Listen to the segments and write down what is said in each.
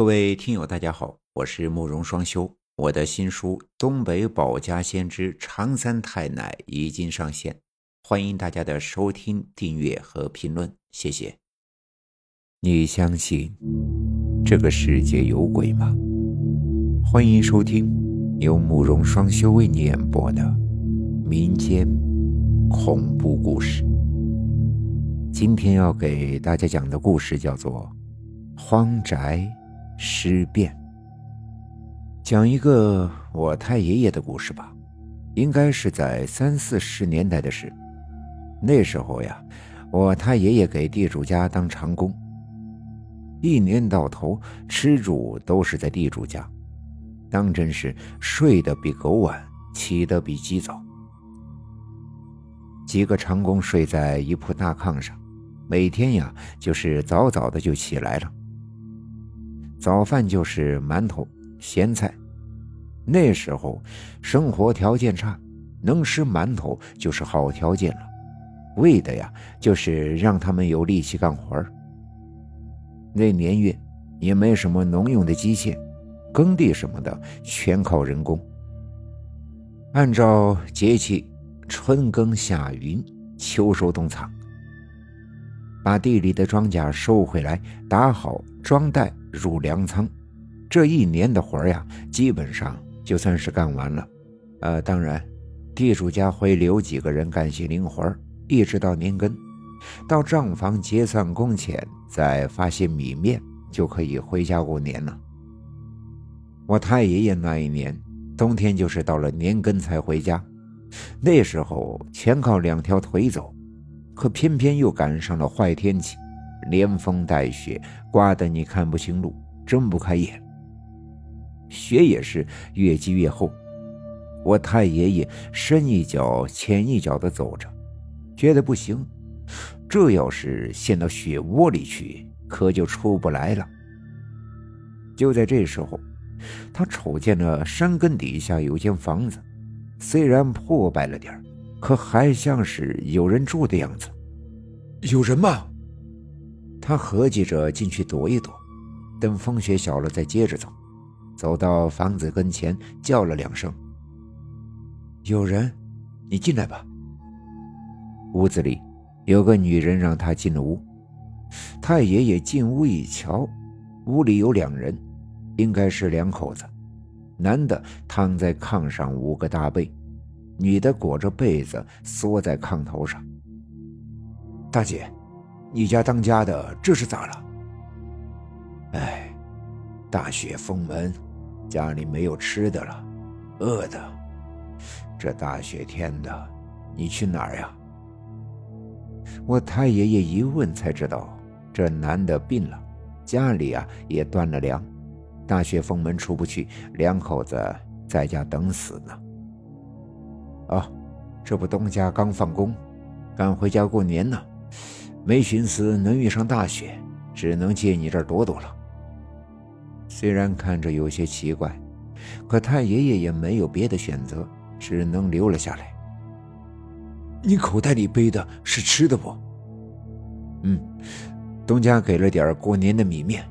各位听友，大家好，我是慕容双修。我的新书《东北保家先知长三太奶》已经上线，欢迎大家的收听、订阅和评论，谢谢。你相信这个世界有鬼吗？欢迎收听由慕容双修为你演播的民间恐怖故事。今天要给大家讲的故事叫做《荒宅尸变》。讲一个我太爷爷的故事吧，应该是在三四十年代的事。那时候呀，我太爷爷给地主家当长工，一年到头吃住都是在地主家，当真是睡得比狗晚，起得比鸡早。几个长工睡在一铺大炕上，每天呀就是早早的就起来了，早饭就是馒头、咸菜。那时候生活条件差，能吃馒头就是好条件了，为的呀就是让他们有力气干活那年月也没什么农用的机械，耕地什么的全靠人工。按照节气，春耕夏耘，秋收冬藏，把地里的庄稼收回来，打好装袋入粮仓，这一年的活呀，基本上。就算是干完了，呃，当然，地主家会留几个人干些零活一直到年根，到账房结算工钱，再发些米面，就可以回家过年了。我太爷爷那一年冬天，就是到了年根才回家，那时候全靠两条腿走，可偏偏又赶上了坏天气，连风带雪，刮得你看不清路，睁不开眼。雪也是越积越厚，我太爷爷深一脚浅一脚的走着，觉得不行，这要是陷到雪窝里去，可就出不来了。就在这时候，他瞅见了山根底下有间房子，虽然破败了点可还像是有人住的样子。有人吗？他合计着进去躲一躲，等风雪小了再接着走。走到房子跟前，叫了两声：“有人，你进来吧。”屋子里有个女人，让他进了屋。太爷爷进屋一瞧，屋里有两人，应该是两口子。男的躺在炕上捂个大被，女的裹着被子缩在炕头上。大姐，你家当家的这是咋了？哎，大雪封门。家里没有吃的了，饿的。这大雪天的，你去哪儿呀？我太爷爷一问才知道，这男的病了，家里啊也断了粮，大雪封门出不去，两口子在家等死呢。哦，这不东家刚放工，赶回家过年呢，没寻思能遇上大雪，只能借你这儿躲躲了。虽然看着有些奇怪，可太爷爷也没有别的选择，只能留了下来。你口袋里背的是吃的不？嗯，东家给了点过年的米面。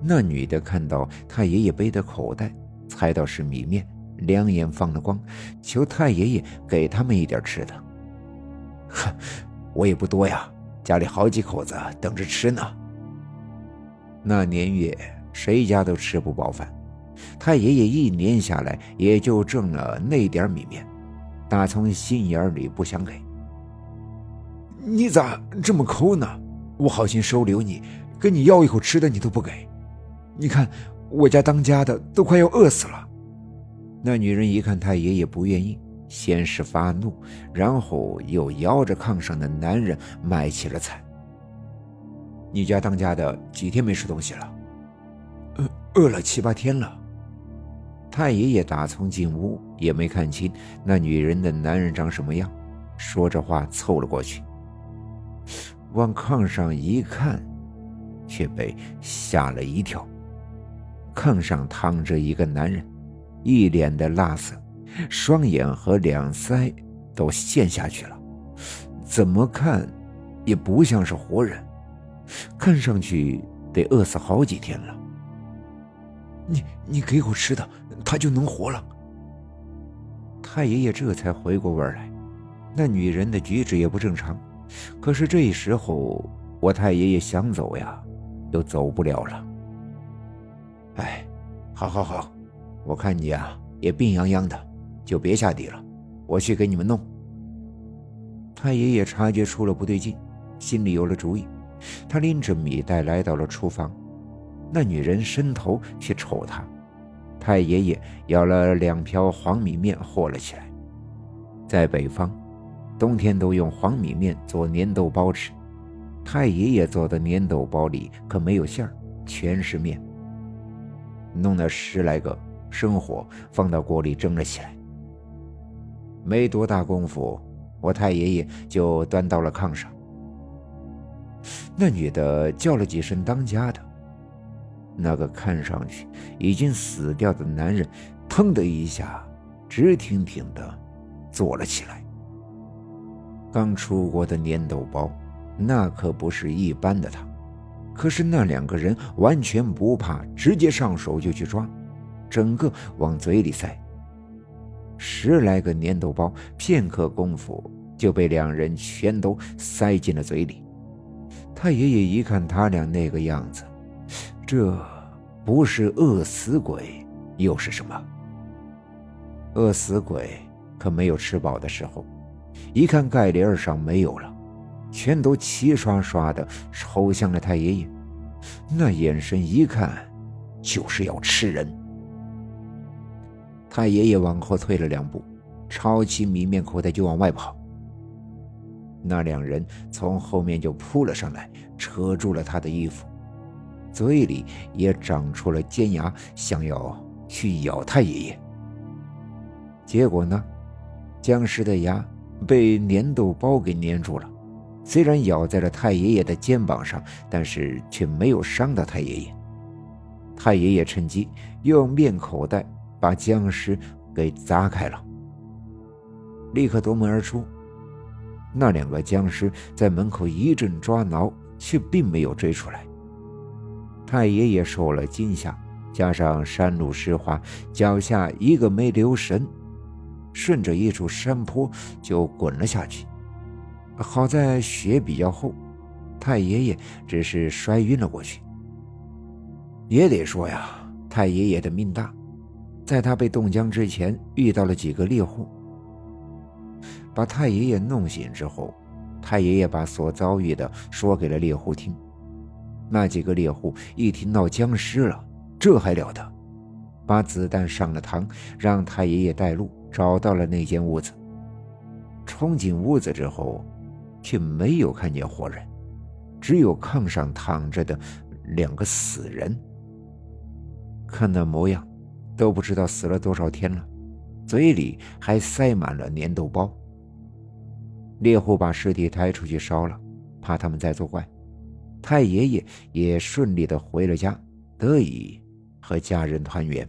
那女的看到太爷爷背的口袋，猜到是米面，两眼放了光，求太爷爷给他们一点吃的。哼，我也不多呀，家里好几口子等着吃呢。那年月，谁家都吃不饱饭。太爷爷一年下来也就挣了那点米面，打从心眼里不想给。你咋这么抠呢？我好心收留你，跟你要一口吃的你都不给。你看我家当家的都快要饿死了。那女人一看太爷爷不愿意，先是发怒，然后又摇着炕上的男人卖起了菜。你家当家的几天没吃东西了？饿饿了七八天了。太爷爷打从进屋也没看清那女人的男人长什么样，说着话凑了过去，往炕上一看，却被吓了一跳。炕上躺着一个男人，一脸的蜡色，双眼和两腮都陷下去了，怎么看也不像是活人。看上去得饿死好几天了。你你给口吃的，他就能活了。太爷爷这才回过味来，那女人的举止也不正常。可是这时候，我太爷爷想走呀，又走不了了。哎，好好好，我看你呀也病殃殃的，就别下地了，我去给你们弄。太爷爷察觉出了不对劲，心里有了主意，他拎着米袋来到了厨房。那女人伸头去瞅他，太爷爷舀了两瓢黄米面和了起来。在北方，冬天都用黄米面做粘豆包吃。太爷爷做的粘豆包里可没有馅儿，全是面。弄了十来个，生火放到锅里蒸了起来。没多大功夫。我太爷爷就端到了炕上，那女的叫了几声“当家的”，那个看上去已经死掉的男人，腾的一下，直挺挺的坐了起来。刚出锅的粘豆包，那可不是一般的烫，可是那两个人完全不怕，直接上手就去抓，整个往嘴里塞。十来个粘豆包，片刻功夫就被两人全都塞进了嘴里。太爷爷一看他俩那个样子，这不是饿死鬼又是什么？饿死鬼可没有吃饱的时候。一看盖帘上没有了，全都齐刷刷的抽向了太爷爷，那眼神一看就是要吃人。太爷爷往后退了两步，抄起米面口袋就往外跑。那两人从后面就扑了上来，扯住了他的衣服，嘴里也长出了尖牙，想要去咬太爷爷。结果呢，僵尸的牙被粘豆包给粘住了，虽然咬在了太爷爷的肩膀上，但是却没有伤到太爷爷。太爷爷趁机用面口袋。把僵尸给砸开了，立刻夺门而出。那两个僵尸在门口一阵抓挠，却并没有追出来。太爷爷受了惊吓，加上山路湿滑，脚下一个没留神，顺着一处山坡就滚了下去。好在雪比较厚，太爷爷只是摔晕了过去。也得说呀，太爷爷的命大。在他被冻僵之前，遇到了几个猎户，把太爷爷弄醒之后，太爷爷把所遭遇的说给了猎户听。那几个猎户一听闹僵尸了，这还了得，把子弹上了膛，让太爷爷带路，找到了那间屋子。冲进屋子之后，却没有看见活人，只有炕上躺着的两个死人。看那模样。都不知道死了多少天了，嘴里还塞满了粘豆包。猎户把尸体抬出去烧了，怕他们再作怪。太爷爷也顺利的回了家，得以和家人团圆。